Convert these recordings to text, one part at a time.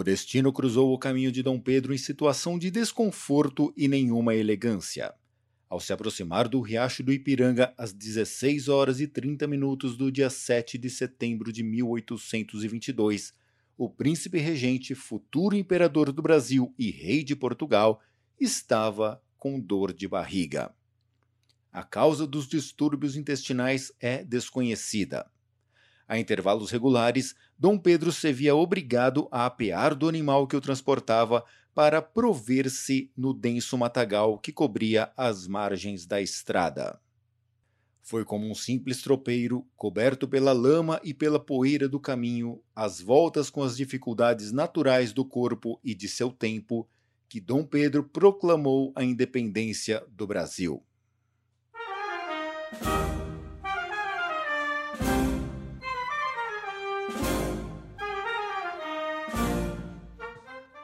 O destino cruzou o caminho de Dom Pedro em situação de desconforto e nenhuma elegância. Ao se aproximar do Riacho do Ipiranga às 16 horas e 30 minutos do dia 7 de setembro de 1822, o príncipe regente, futuro imperador do Brasil e rei de Portugal, estava com dor de barriga. A causa dos distúrbios intestinais é desconhecida. A intervalos regulares, Dom Pedro se via obrigado a apear do animal que o transportava para prover-se no denso matagal que cobria as margens da estrada. Foi como um simples tropeiro, coberto pela lama e pela poeira do caminho, às voltas com as dificuldades naturais do corpo e de seu tempo, que Dom Pedro proclamou a independência do Brasil.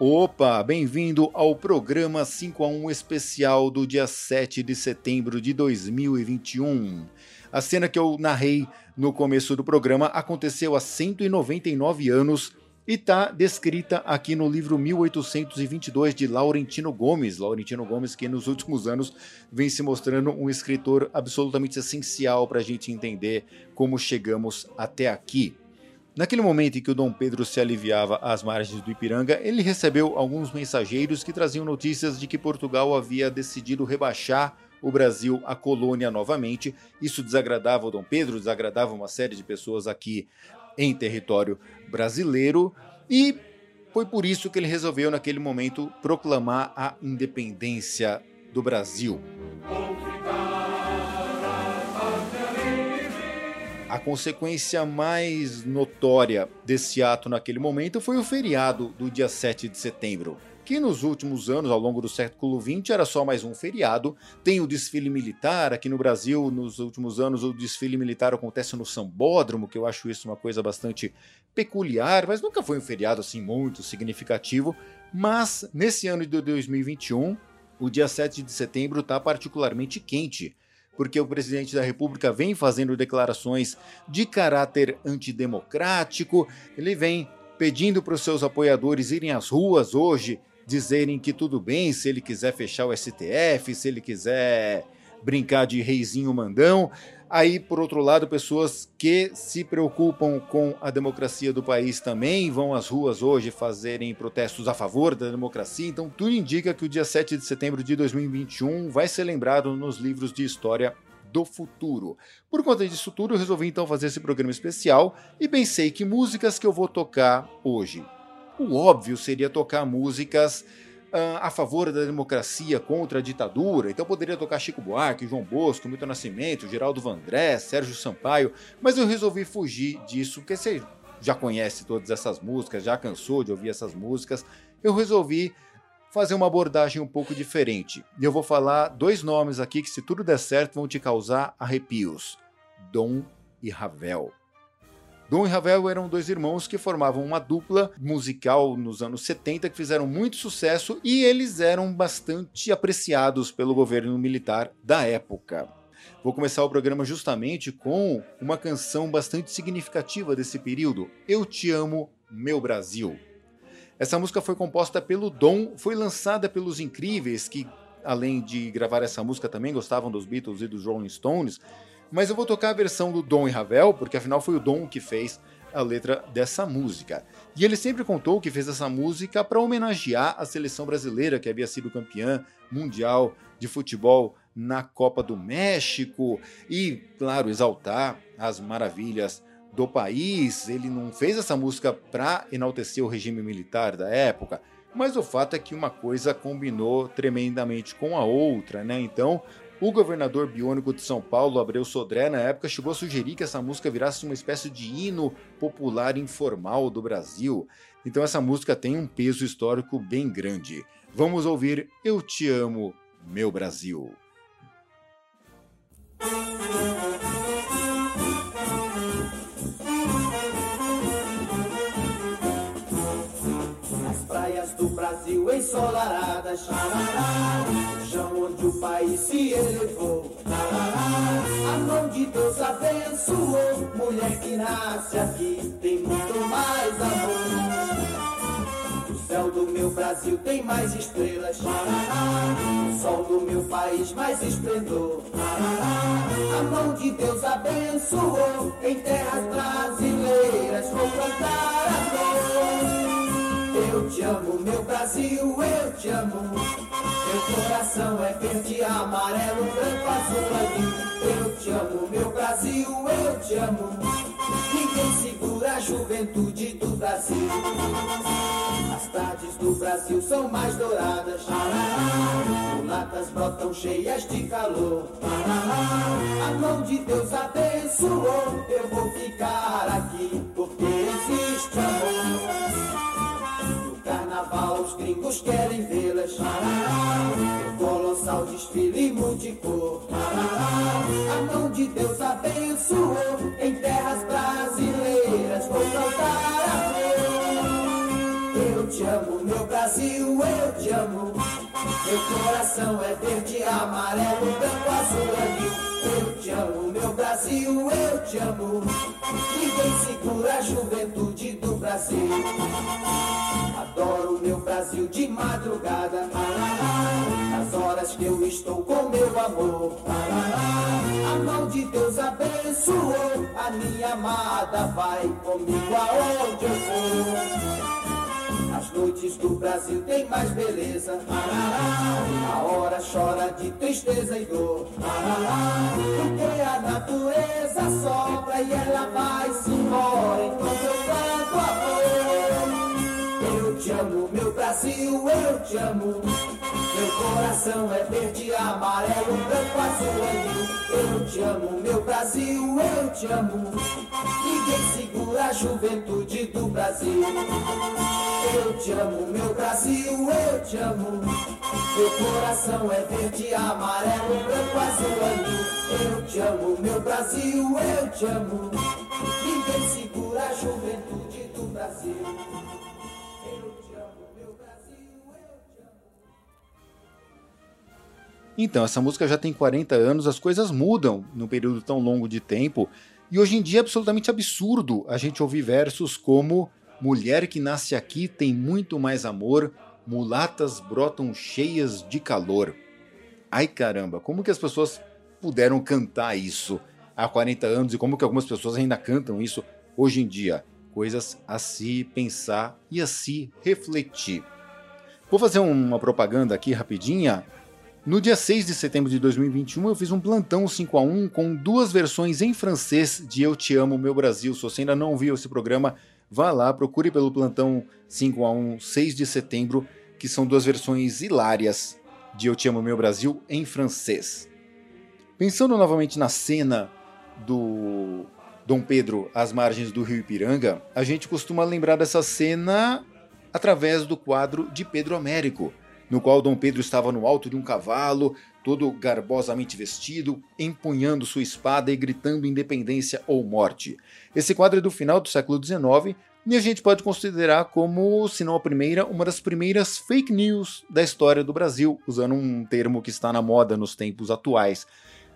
Opa, bem-vindo ao programa 5 a 1 especial do dia 7 de setembro de 2021. A cena que eu narrei no começo do programa aconteceu há 199 anos e está descrita aqui no livro 1822 de Laurentino Gomes. Laurentino Gomes, que nos últimos anos vem se mostrando um escritor absolutamente essencial para a gente entender como chegamos até aqui. Naquele momento em que o Dom Pedro se aliviava às margens do Ipiranga, ele recebeu alguns mensageiros que traziam notícias de que Portugal havia decidido rebaixar o Brasil à colônia novamente. Isso desagradava o Dom Pedro, desagradava uma série de pessoas aqui em território brasileiro e foi por isso que ele resolveu naquele momento proclamar a independência do Brasil. A consequência mais notória desse ato naquele momento foi o feriado do dia 7 de setembro, que nos últimos anos, ao longo do século XX, era só mais um feriado. Tem o desfile militar, aqui no Brasil, nos últimos anos, o desfile militar acontece no Sambódromo, que eu acho isso uma coisa bastante peculiar, mas nunca foi um feriado assim muito significativo. Mas nesse ano de 2021, o dia 7 de setembro está particularmente quente porque o presidente da República vem fazendo declarações de caráter antidemocrático, ele vem pedindo para os seus apoiadores irem às ruas hoje, dizerem que tudo bem se ele quiser fechar o STF, se ele quiser brincar de reizinho mandão. Aí, por outro lado, pessoas que se preocupam com a democracia do país também vão às ruas hoje fazerem protestos a favor da democracia. Então, tudo indica que o dia 7 de setembro de 2021 vai ser lembrado nos livros de história do futuro. Por conta disso tudo, eu resolvi então fazer esse programa especial e pensei que músicas que eu vou tocar hoje. O óbvio seria tocar músicas a favor da democracia contra a ditadura, então poderia tocar Chico Buarque, João Bosco, Milton Nascimento, Geraldo Vandré, Sérgio Sampaio, mas eu resolvi fugir disso, porque você já conhece todas essas músicas, já cansou de ouvir essas músicas, eu resolvi fazer uma abordagem um pouco diferente. E eu vou falar dois nomes aqui que, se tudo der certo, vão te causar arrepios: Dom e Ravel. Dom e Ravel eram dois irmãos que formavam uma dupla musical nos anos 70 que fizeram muito sucesso e eles eram bastante apreciados pelo governo militar da época. Vou começar o programa justamente com uma canção bastante significativa desse período, Eu Te Amo, Meu Brasil. Essa música foi composta pelo Dom, foi lançada pelos Incríveis, que além de gravar essa música também gostavam dos Beatles e dos Rolling Stones, mas eu vou tocar a versão do Dom e Ravel, porque afinal foi o Dom que fez a letra dessa música. E ele sempre contou que fez essa música para homenagear a seleção brasileira que havia sido campeã mundial de futebol na Copa do México e, claro, exaltar as maravilhas do país. Ele não fez essa música para enaltecer o regime militar da época, mas o fato é que uma coisa combinou tremendamente com a outra, né? Então, o governador biônico de São Paulo, Abreu Sodré, na época chegou a sugerir que essa música virasse uma espécie de hino popular informal do Brasil. Então essa música tem um peso histórico bem grande. Vamos ouvir Eu Te Amo, Meu Brasil. do Brasil ensolarada, xarará, o país se elevou. A mão de Deus abençoou, mulher que nasce aqui tem muito mais amor. céu do meu Brasil tem mais estrelas. O sol do meu país mais esplendor. A mão de Deus abençoou em terras brasileiras. Vou cantar amor. Eu te amo, meu Brasil, eu te amo. Meu coração é verde, amarelo, branco, azul, azul. Eu te amo, meu Brasil, eu te amo. Ninguém segura a juventude do Brasil. As tardes do Brasil são mais douradas. Mulatas brotam cheias de calor. A mão de Deus abençoou. Eu vou ficar aqui porque existe amor. No carnaval os gringos querem vê-las. Colossal desfile multicor. A mão de Deus abençoou. Em terras brasileiras vou cantar amor. Eu te amo, meu Brasil, eu te amo. Meu coração é verde, amarelo, branco, azul, anil. Te amo, meu Brasil, eu te amo. Ninguém segura a juventude do Brasil. Adoro meu Brasil de madrugada. Nas horas que eu estou com meu amor. A mão de Deus abençoou. A minha amada vai comigo aonde eu for. Noites do Brasil tem mais beleza. A hora chora de tristeza e dor. Porque a natureza sopra e ela vai se embora. Amor. Eu te amo, meu Brasil, eu te amo. Meu coração é verde, amarelo, branco, azul. Eu te amo, meu Brasil, eu te amo. Ninguém segura a juventude do Brasil. Eu te amo, meu Brasil, eu te amo. Meu coração é verde, amarelo, branco, azul, anil. Eu te amo, meu Brasil, eu te amo. Ninguém segura a juventude do Brasil. Então, essa música já tem 40 anos, as coisas mudam num período tão longo de tempo, e hoje em dia é absolutamente absurdo a gente ouvir versos como Mulher que nasce aqui tem muito mais amor, mulatas brotam cheias de calor. Ai caramba, como que as pessoas puderam cantar isso há 40 anos e como que algumas pessoas ainda cantam isso hoje em dia? Coisas a se pensar e a se refletir. Vou fazer uma propaganda aqui rapidinha. No dia 6 de setembro de 2021, eu fiz um plantão 5 a 1 com duas versões em francês de Eu Te Amo, Meu Brasil. Se você ainda não viu esse programa, vá lá, procure pelo plantão 5 a 1 6 de setembro, que são duas versões hilárias de Eu Te Amo, Meu Brasil em francês. Pensando novamente na cena do Dom Pedro às margens do rio Ipiranga, a gente costuma lembrar dessa cena através do quadro de Pedro Américo, no qual Dom Pedro estava no alto de um cavalo, todo garbosamente vestido, empunhando sua espada e gritando independência ou morte. Esse quadro é do final do século XIX e a gente pode considerar como, se não a primeira, uma das primeiras fake news da história do Brasil, usando um termo que está na moda nos tempos atuais.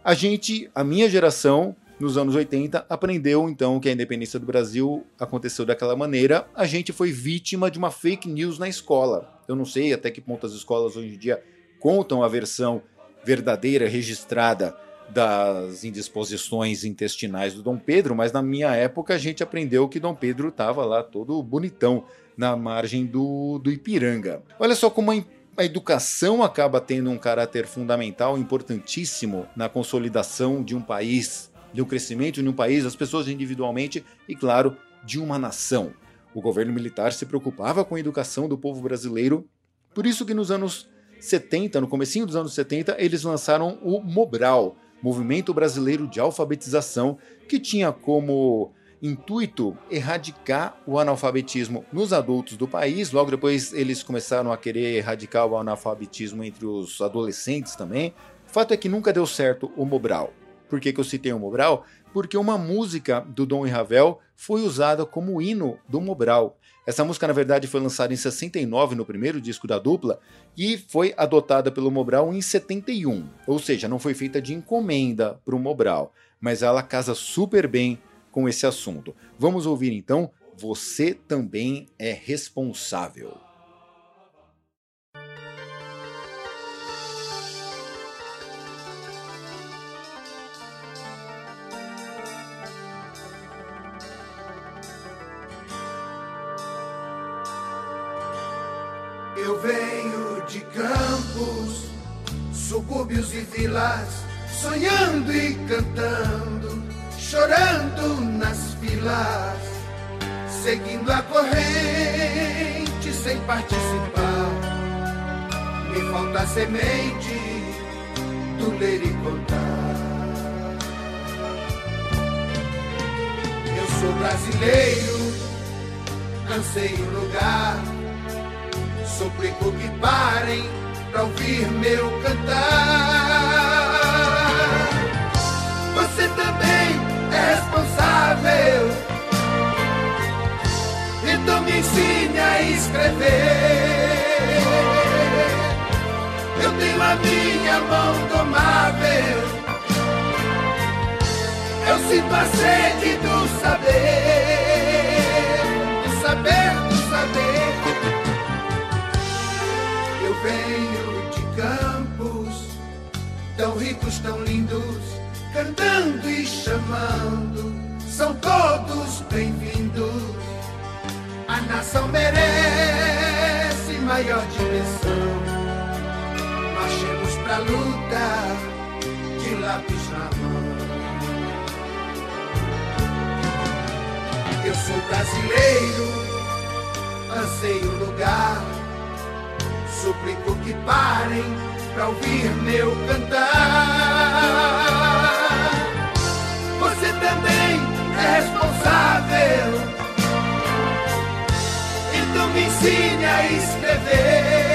A gente, a minha geração, nos anos 80, aprendeu então que a independência do Brasil aconteceu daquela maneira. A gente foi vítima de uma fake news na escola. Eu não sei até que ponto as escolas hoje em dia contam a versão verdadeira, registrada das indisposições intestinais do Dom Pedro, mas na minha época a gente aprendeu que Dom Pedro estava lá todo bonitão na margem do, do Ipiranga. Olha só como a, a educação acaba tendo um caráter fundamental, importantíssimo na consolidação de um país, de um crescimento de um país, das pessoas individualmente e, claro, de uma nação. O governo militar se preocupava com a educação do povo brasileiro, por isso que nos anos 70, no comecinho dos anos 70, eles lançaram o Mobral, Movimento Brasileiro de Alfabetização, que tinha como intuito erradicar o analfabetismo nos adultos do país. Logo depois eles começaram a querer erradicar o analfabetismo entre os adolescentes também. Fato é que nunca deu certo o Mobral. Por que, que eu citei o Mobral? Porque uma música do Dom e Ravel foi usada como hino do Mobral. Essa música, na verdade, foi lançada em 69, no primeiro disco da dupla, e foi adotada pelo Mobral em 71. Ou seja, não foi feita de encomenda para o Mobral, mas ela casa super bem com esse assunto. Vamos ouvir então Você Também é Responsável. Vilas, sonhando e cantando, chorando nas filas, seguindo a corrente sem participar. Me falta semente do ler e contar. Eu sou brasileiro, anseio lugar, suplico que parem pra ouvir meu cantar. Você também é responsável, então me ensine a escrever. Eu tenho a minha mão domável. Eu sinto a sede do saber, do saber, do saber. Eu venho de campos tão ricos, tão lindos, cantando e chamando. São todos bem-vindos. A nação merece maior dimensão marchemos pra luta de lápis na mão. Eu sou brasileiro, anseio lugar, suplico que parem pra ouvir meu cantar. Também é responsável, então me ensine a escrever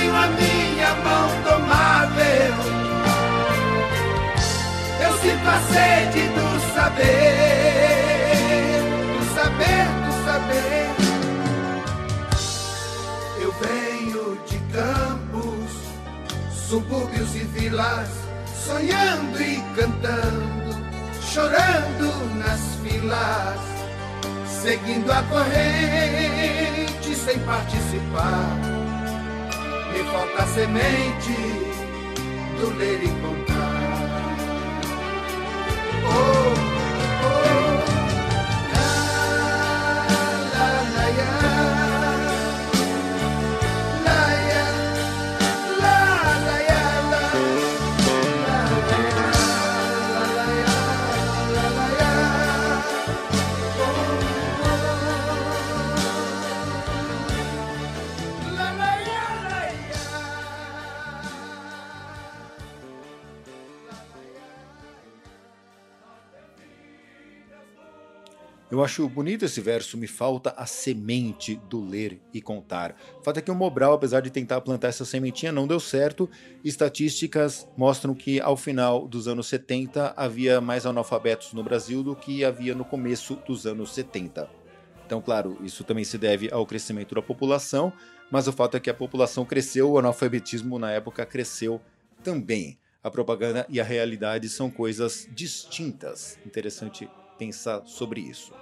tenho a minha mão domável. Eu sinto a sede do saber, do saber, do saber. Eu venho de campos, subúrbios e vilas, sonhando e cantando, chorando nas filas, seguindo a corrente sem participar me falta semente do ler e contar. Oh, Eu acho bonito esse verso, me falta a semente do ler e contar. O fato é que o Mobral, apesar de tentar plantar essa sementinha, não deu certo. Estatísticas mostram que ao final dos anos 70 havia mais analfabetos no Brasil do que havia no começo dos anos 70. Então, claro, isso também se deve ao crescimento da população, mas o fato é que a população cresceu, o analfabetismo na época cresceu também. A propaganda e a realidade são coisas distintas. Interessante pensar sobre isso.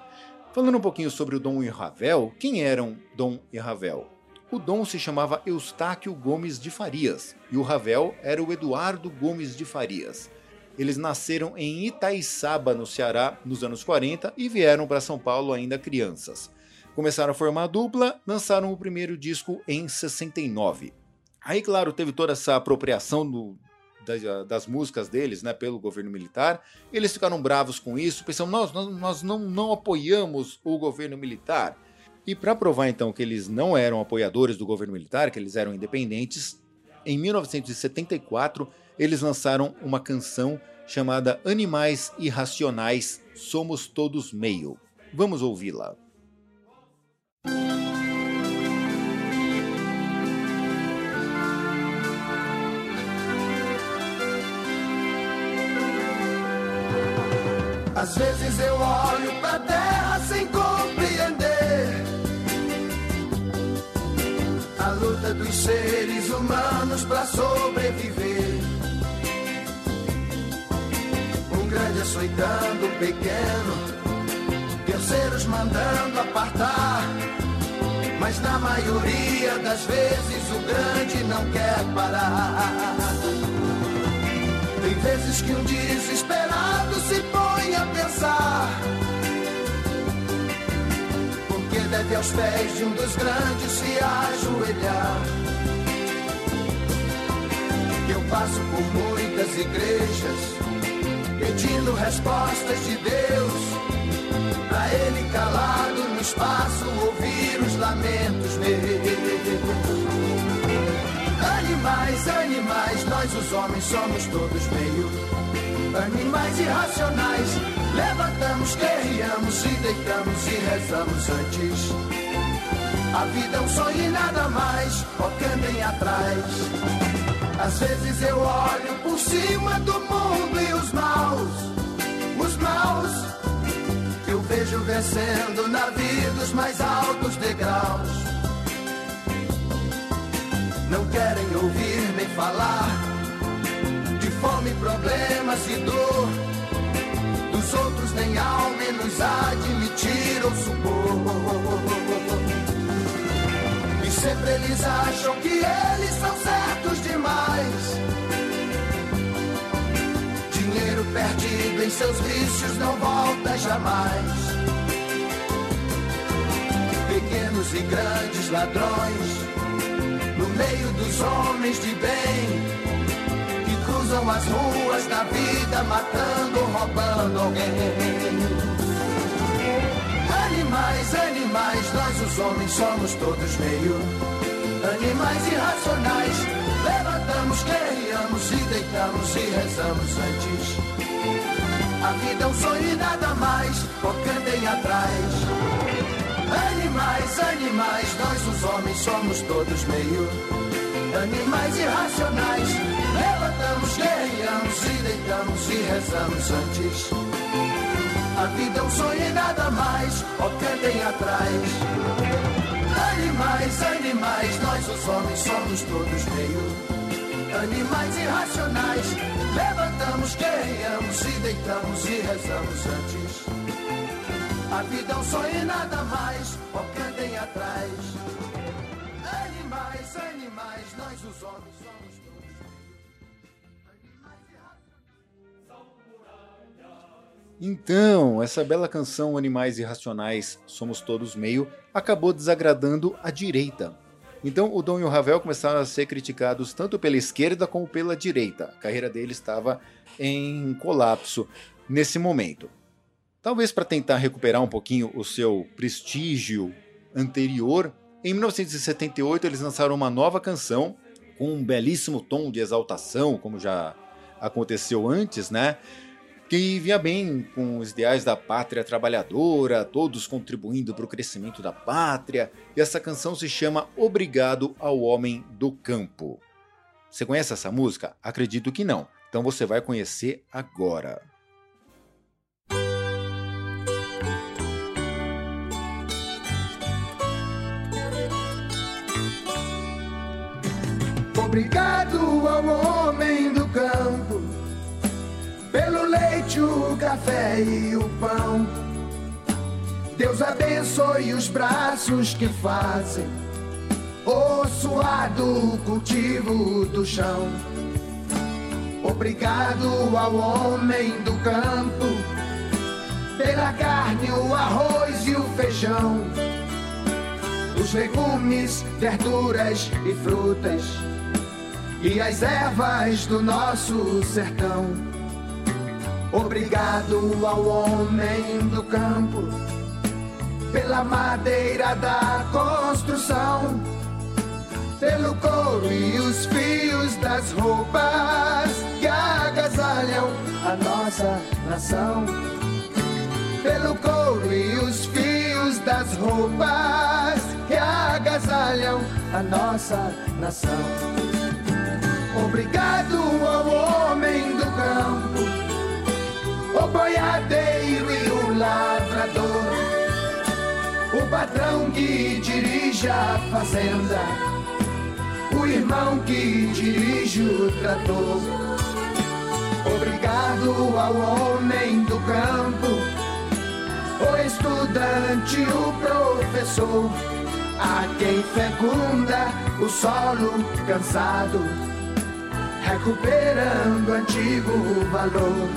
Falando um pouquinho sobre o Dom e Ravel, quem eram Dom e Ravel? O Dom se chamava Eustáquio Gomes de Farias e o Ravel era o Eduardo Gomes de Farias. Eles nasceram em Itaiçaba, no Ceará, nos anos 40 e vieram para São Paulo ainda crianças. Começaram a formar a dupla, lançaram o primeiro disco em 69. Aí, claro, teve toda essa apropriação do, das, músicas deles né, pelo governo militar. Eles ficaram bravos com isso, pensando, nós, nós, nós não, não apoiamos o governo militar. E para provar então que eles não eram apoiadores do governo militar, que eles eram independentes, em 1974 eles lançaram uma canção chamada Animais Irracionais Somos Todos Meio. Vamos ouvi-la. Às vezes eu olho pra terra sem compreender a luta dos seres humanos pra sobreviver. Um grande açoitando o pequeno, terceiros mandando apartar. Mas na maioria das vezes o grande não quer parar. Tem vezes que um desesperado se põe a pensar. Porque deve aos pés de um dos grandes se ajoelhar. Eu passo por muitas igrejas pedindo respostas de Deus. Pra ele calado no espaço ouvir os lamentos meus. Animais, animais, nós os homens somos todos meio animais irracionais. Levantamos, guerreamos e deitamos e rezamos antes. A vida é um sonho e nada mais, ó cantem atrás. Às vezes eu olho por cima do mundo e os maus, os maus, eu vejo vencendo na vida os mais altos degraus. Não querem ouvir nem falar de fome, problemas e dor. Dos outros nem ao menos admitir ou supor. E sempre eles acham que eles são certos demais. Dinheiro perdido em seus vícios não volta jamais. Pequenos e grandes ladrões meio dos homens de bem que cruzam as ruas da vida matando ou roubando alguém. Animais, animais, nós os homens somos todos meio animais irracionais. Levantamos, guerreamos e deitamos e rezamos antes. A vida é um sonho e nada mais, cantem atrás. Animais, animais, nós os homens somos todos meio animais irracionais. Levantamos, guerreamos e deitamos e rezamos antes. A vida é um sonho e nada mais, ó cantem atrás. Animais, animais, nós os homens somos todos meio animais irracionais. Levantamos, guerreamos e deitamos e rezamos antes. A vida é um sonho e nada mais, ó cantem atrás. Animais, animais, nós os homens somos Então, essa bela canção Animais Irracionais, Somos Todos Meio, acabou desagradando a direita. Então, o Dom e o Ravel começaram a ser criticados tanto pela esquerda como pela direita. A carreira dele estava em colapso nesse momento. Talvez para tentar recuperar um pouquinho o seu prestígio anterior, em 1978 eles lançaram uma nova canção com um belíssimo tom de exaltação, como já aconteceu antes, né? Que vinha bem com os ideais da pátria trabalhadora, todos contribuindo para o crescimento da pátria, e essa canção se chama Obrigado ao Homem do Campo. Você conhece essa música? Acredito que não. Então você vai conhecer agora. Obrigado ao homem do campo, pelo leite, o café e o pão. Deus abençoe os braços que fazem o suado cultivo do chão. Obrigado ao homem do campo, pela carne, o arroz e o feijão, os legumes, verduras e frutas e as ervas do nosso sertão. Obrigado ao homem do campo pela madeira da construção, pelo couro e os fios das roupas que agasalham a nossa nação. Pelo couro e os fios das roupas que agasalham a nossa nação. Obrigado ao homem do campo, o boiadeiro e o lavrador, o patrão que dirige a fazenda, o irmão que dirige o trator. Obrigado ao homem do campo, o estudante, o professor, a quem fecunda o solo cansado recuperando antigo valor.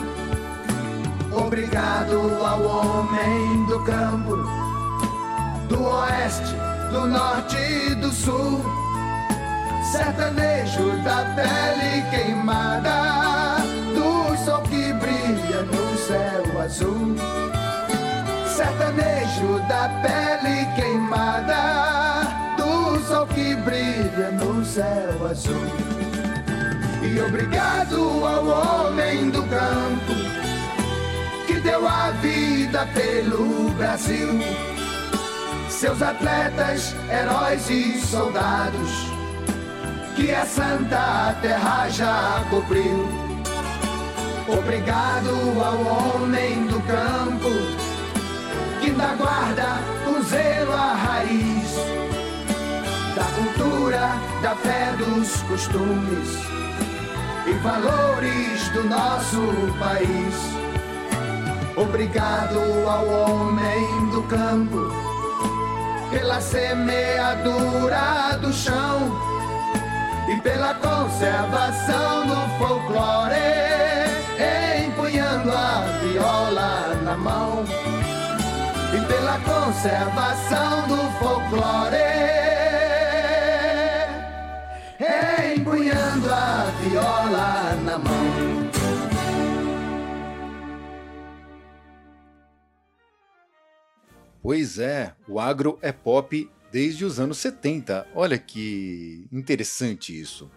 Obrigado ao homem do campo do oeste, do norte e do sul. Sertanejo da pele queimada, do sol que brilha no céu azul. Sertanejo da pele queimada, do sol que brilha no céu azul. Obrigado ao homem do campo que deu a vida pelo Brasil. Seus atletas, heróis e soldados que a santa terra já cobriu. Obrigado ao homem do campo que ainda guarda com zelo a raiz da cultura, da fé, dos costumes e valores do nosso país. Obrigado ao homem do campo pela semeadura do chão e pela conservação do folclore, empunhando a viola na mão e pela conservação do folclore, empunhando a viola na mão. Pois é, o agro é pop desde os anos 70. Olha que interessante isso.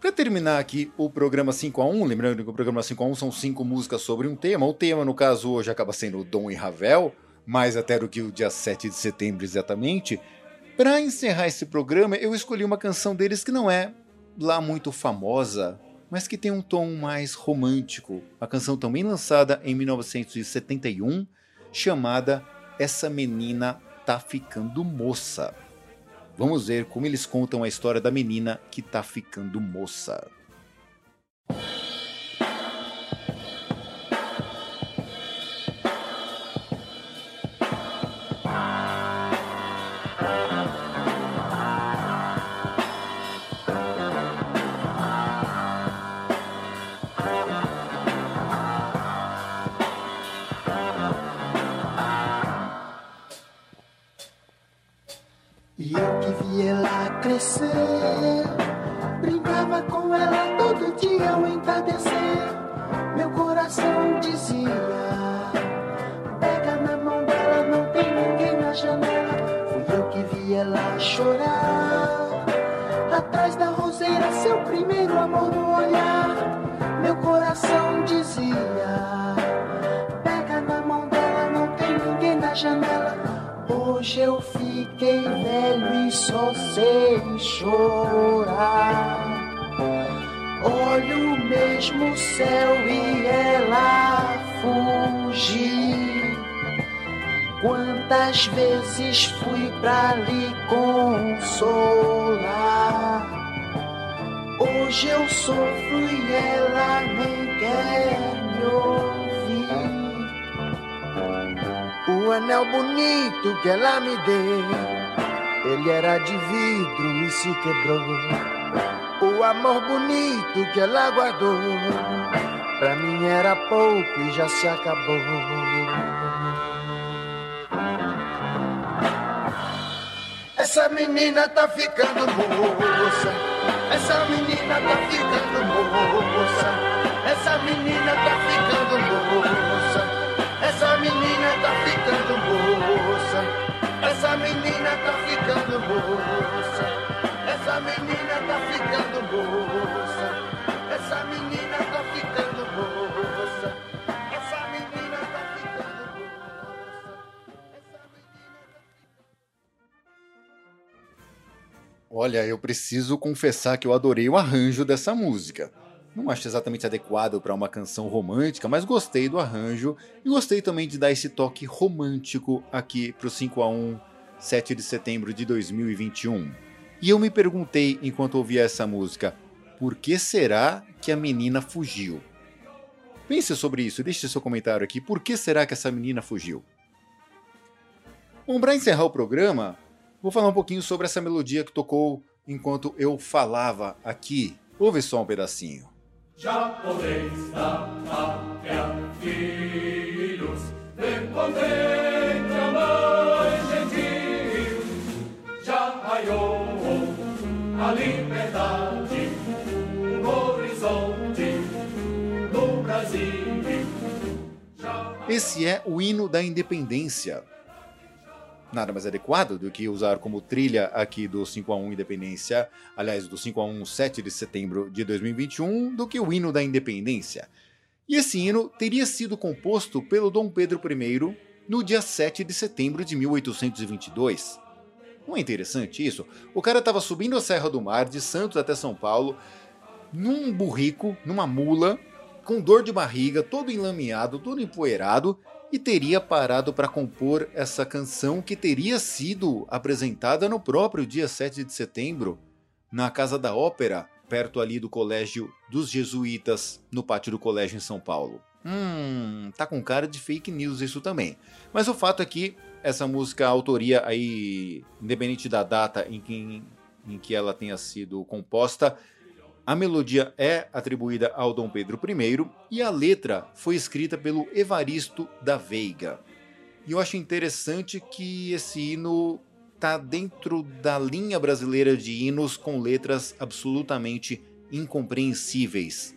Para terminar aqui o programa 5 a 1, lembrando que o programa 5 a 1 são cinco músicas sobre um tema. O tema, no caso, hoje acaba sendo Dom e Ravel, mais até do que o dia 7 de setembro exatamente. Para encerrar esse programa, eu escolhi uma canção deles que não é lá muito famosa, mas que tem um tom mais romântico. A canção também lançada em 1971, chamada Essa Menina Tá Ficando Moça. Vamos ver como eles contam a história da menina que tá ficando moça. Com ela todo dia ao entardecer. Meu coração dizia: Pega na mão dela, não tem ninguém na janela. Fui eu que vi ela chorar. Atrás da roseira, seu primeiro amor no olhar. Meu coração dizia: Pega na mão dela, não tem ninguém na janela. Hoje eu fiquei velho e só sei chorar. Olho o mesmo céu e ela fugir. Quantas vezes fui pra lhe consolar. Hoje eu sofro e ela nem quer me ouvir. O anel bonito que ela me deu, ele era de vidro e se quebrou. Amor bonito que ela guardou, pra mim era pouco e já se acabou. Essa menina tá ficando moça. Essa menina tá ficando moça. Essa menina tá ficando moça. Essa menina tá ficando moça. Essa menina tá ficando moça. Essa menina tá ficando Olha, eu preciso confessar que eu adorei o arranjo dessa música. Não acho exatamente adequado para uma canção romântica, mas gostei do arranjo e gostei também de dar esse toque romântico aqui para o 5 a 1 7 de setembro de 2021. E eu me perguntei enquanto ouvia essa música, por que será que a menina fugiu? Pense sobre isso, deixe seu comentário aqui, por que será que essa menina fugiu? Bom, para encerrar o programa, Vou falar um pouquinho sobre essa melodia que tocou enquanto eu falava aqui. Ouve só um pedacinho. Japonês da pátria, filhos, a mãe gentil, já raiou a liberdade, um horizonte no Brasil. Esse é o hino da independência, Nada mais adequado do que usar como trilha aqui do 5 a 1 Independência, aliás, do 5 a 1 7 de setembro de 2021, do que o hino da independência. E esse hino teria sido composto pelo Dom Pedro I no dia 7 de setembro de 1822. Não é interessante isso? O cara estava subindo a Serra do Mar, de Santos até São Paulo, num burrico, numa mula, com dor de barriga, todo enlameado, todo empoeirado, e teria parado para compor essa canção que teria sido apresentada no próprio dia 7 de setembro, na Casa da Ópera, perto ali do Colégio dos Jesuítas, no pátio do colégio em São Paulo. Hum, tá com cara de fake news isso também. Mas o fato é que essa música, a autoria aí, independente da data em que, em que ela tenha sido composta, a melodia é atribuída ao Dom Pedro I e a letra foi escrita pelo Evaristo da Veiga. E eu acho interessante que esse hino está dentro da linha brasileira de hinos com letras absolutamente incompreensíveis.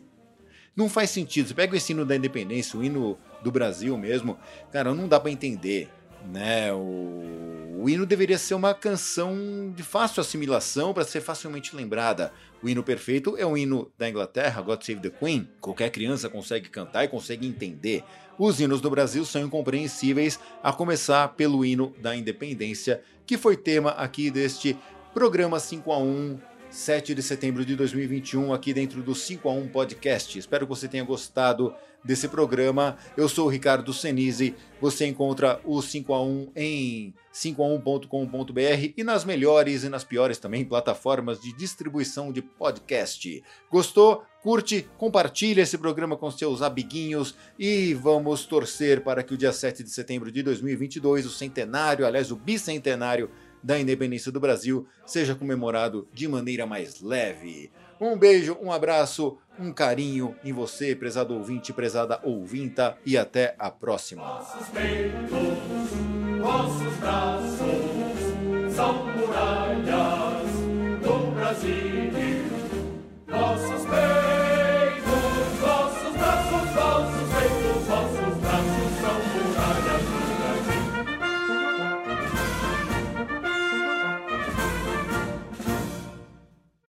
Não faz sentido. Você pega esse hino da independência, o hino do Brasil mesmo, cara, não dá para entender né? O, o hino deveria ser uma canção de fácil assimilação para ser facilmente lembrada. O hino perfeito é o hino da Inglaterra, God Save the Queen. Qualquer criança consegue cantar e consegue entender. Os hinos do Brasil são incompreensíveis, a começar pelo hino da independência, que foi tema aqui deste programa 5 a 1 7 de setembro de 2021, aqui dentro do 5 a 1 Podcast. Espero que você tenha gostado desse programa. Eu sou o Ricardo Senise. Você encontra o 5 a 1 em 5a1.com.br e nas melhores e nas piores também plataformas de distribuição de podcast. Gostou? Curte, compartilha esse programa com seus amiguinhos e vamos torcer para que o dia 7 de setembro de 2022, o centenário, aliás, o bicentenário da independência do Brasil seja comemorado de maneira mais leve. Um beijo, um abraço, um carinho em você, prezado ouvinte, prezada ouvinta, e até a próxima. Nossos peitos, nossos braços são muralhas do Brasil.